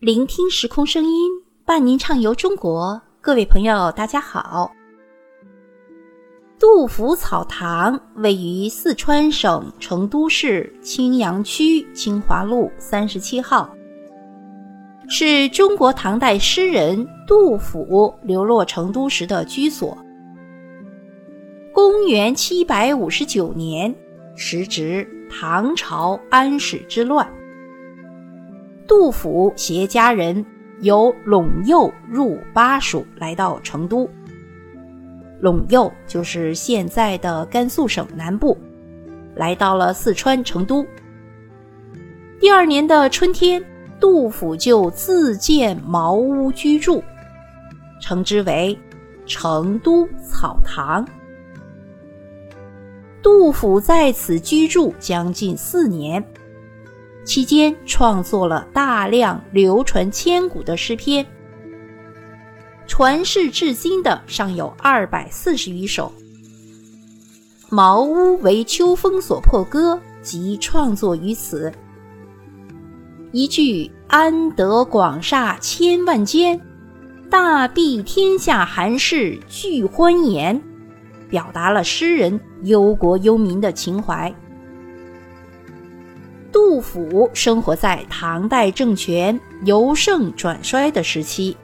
聆听时空声音，伴您畅游中国。各位朋友，大家好。杜甫草堂位于四川省成都市青羊区清华路三十七号，是中国唐代诗人杜甫流落成都时的居所。公元七百五十九年，时值唐朝安史之乱。杜甫携家人由陇右入巴蜀，来到成都。陇右就是现在的甘肃省南部，来到了四川成都。第二年的春天，杜甫就自建茅屋居住，称之为成都草堂。杜甫在此居住将近四年。期间创作了大量流传千古的诗篇，传世至今的尚有二百四十余首。《茅屋为秋风所破歌》即创作于此。一句“安得广厦千万间，大庇天下寒士俱欢颜”，表达了诗人忧国忧民的情怀。杜甫生活在唐代政权由盛转衰的时期，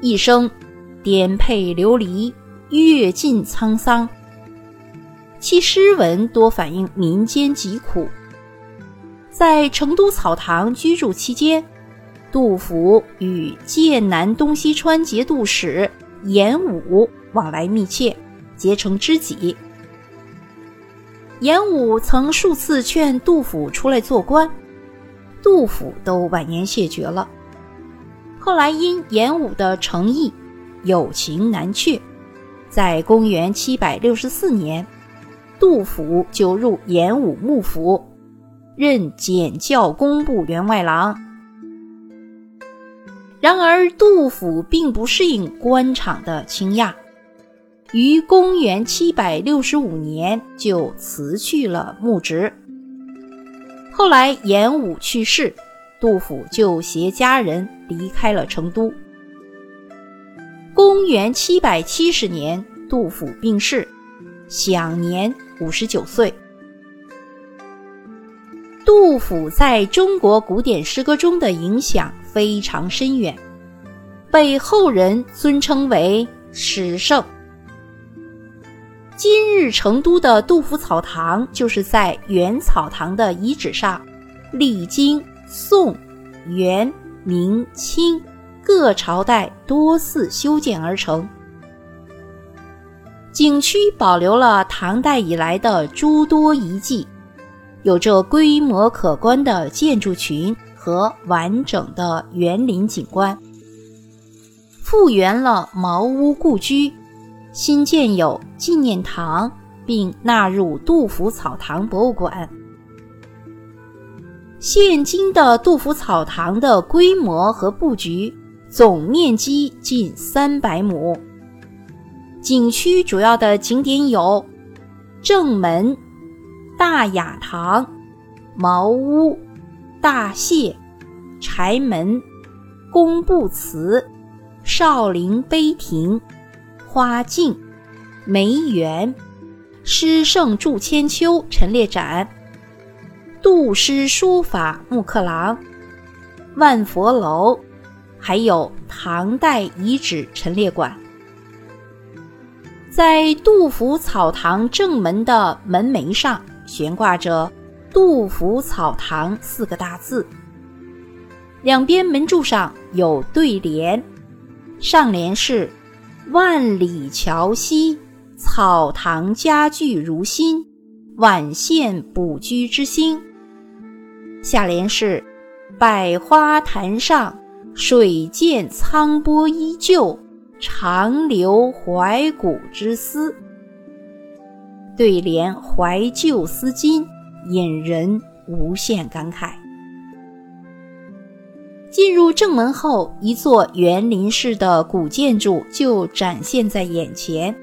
一生颠沛流离，阅尽沧桑。其诗文多反映民间疾苦。在成都草堂居住期间，杜甫与剑南东西川节度使严武往来密切，结成知己。严武曾数次劝杜甫出来做官，杜甫都婉言谢绝了。后来因严武的诚意，有情难却，在公元七百六十四年，杜甫就入严武幕府，任检校工部员外郎。然而，杜甫并不适应官场的倾轧。于公元七百六十五年就辞去了牧职。后来严武去世，杜甫就携家人离开了成都。公元七百七十年，杜甫病逝，享年五十九岁。杜甫在中国古典诗歌中的影响非常深远，被后人尊称为诗圣。今日成都的杜甫草堂，就是在原草堂的遗址上，历经宋、元、明、清各朝代多次修建而成。景区保留了唐代以来的诸多遗迹，有着规模可观的建筑群和完整的园林景观，复原了茅屋故居。新建有纪念堂，并纳入杜甫草堂博物馆。现今的杜甫草堂的规模和布局，总面积近三百亩。景区主要的景点有正门、大雅堂、茅屋、大谢、柴门、工部祠、少陵碑亭。花径、梅园、诗圣祝千秋陈列展、杜诗书法木刻廊、万佛楼，还有唐代遗址陈列馆。在杜甫草堂正门的门楣上悬挂着“杜甫草堂”四个大字，两边门柱上有对联，上联是。万里桥西，草堂家具如新，宛现卜居之心。下联是：百花坛上，水见沧波依旧，长留怀古之思。对联怀旧思今，引人无限感慨。进入正门后，一座园林式的古建筑就展现在眼前。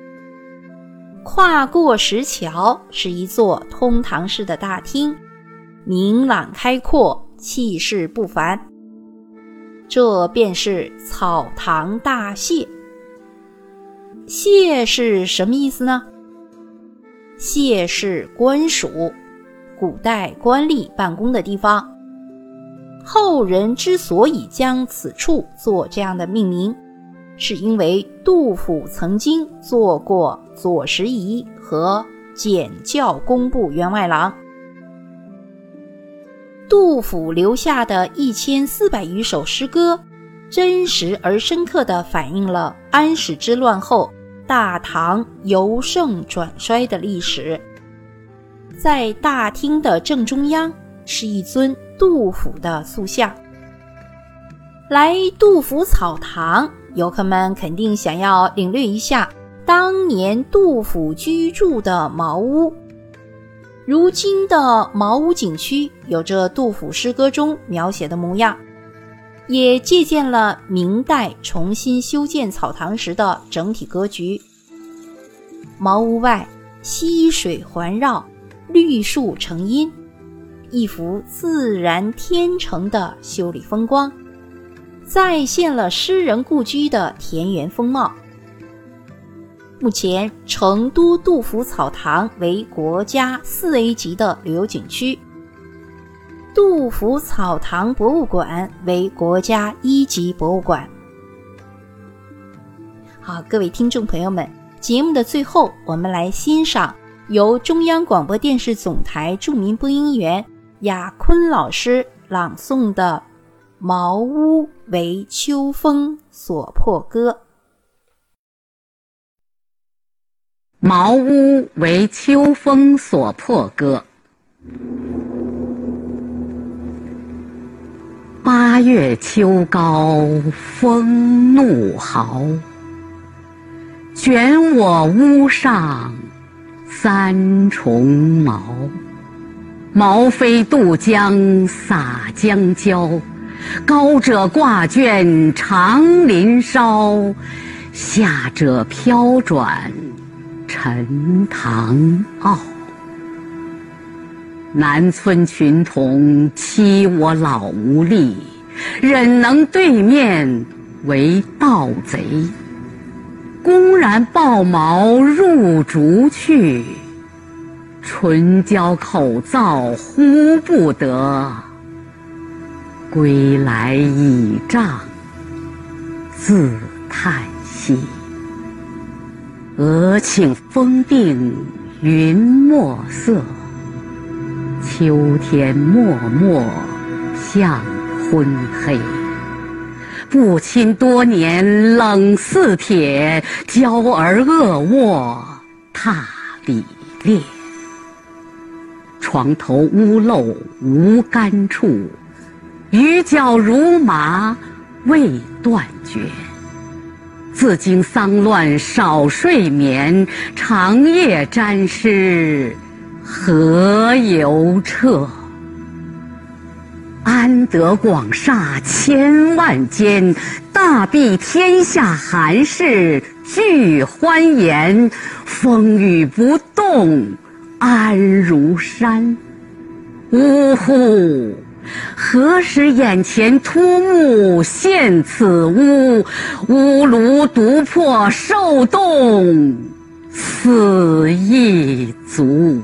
跨过石桥，是一座通堂式的大厅，明朗开阔，气势不凡。这便是草堂大谢。谢是什么意思呢？谢是官署，古代官吏办公的地方。后人之所以将此处做这样的命名，是因为杜甫曾经做过左拾遗和检校工部员外郎。杜甫留下的一千四百余首诗歌，真实而深刻地反映了安史之乱后大唐由盛转衰的历史。在大厅的正中央是一尊杜甫的塑像。来杜甫草堂，游客们肯定想要领略一下当年杜甫居住的茅屋。如今的茅屋景区有着杜甫诗歌中描写的模样，也借鉴了明代重新修建草堂时的整体格局。茅屋外溪水环绕，绿树成荫，一幅自然天成的秀丽风光，再现了诗人故居的田园风貌。目前，成都杜甫草堂为国家四 A 级的旅游景区，杜甫草堂博物馆为国家一级博物馆。好，各位听众朋友们，节目的最后，我们来欣赏由中央广播电视总台著名播音员雅坤老师朗诵的《茅屋为秋风所破歌》。茅屋为秋风所破歌。八月秋高风怒号，卷我屋上三重茅。茅飞渡江洒江郊，高者挂卷长林梢，下者飘转。陈塘坳，南村群童欺我老无力，忍能对面为盗贼，公然抱茅入竹去，唇焦口燥呼不得，归来倚杖自叹息。俄顷风定云墨色，秋天漠漠向昏黑。不亲多年冷似铁，娇儿恶卧踏里裂。床头屋漏无干处，雨脚如麻未断绝。自经丧乱少睡眠，长夜沾湿何由彻？安得广厦千万间，大庇天下寒士俱欢颜。风雨不动安如山。呜呼！何时眼前突兀现此屋？屋庐独破受冻，此亦足。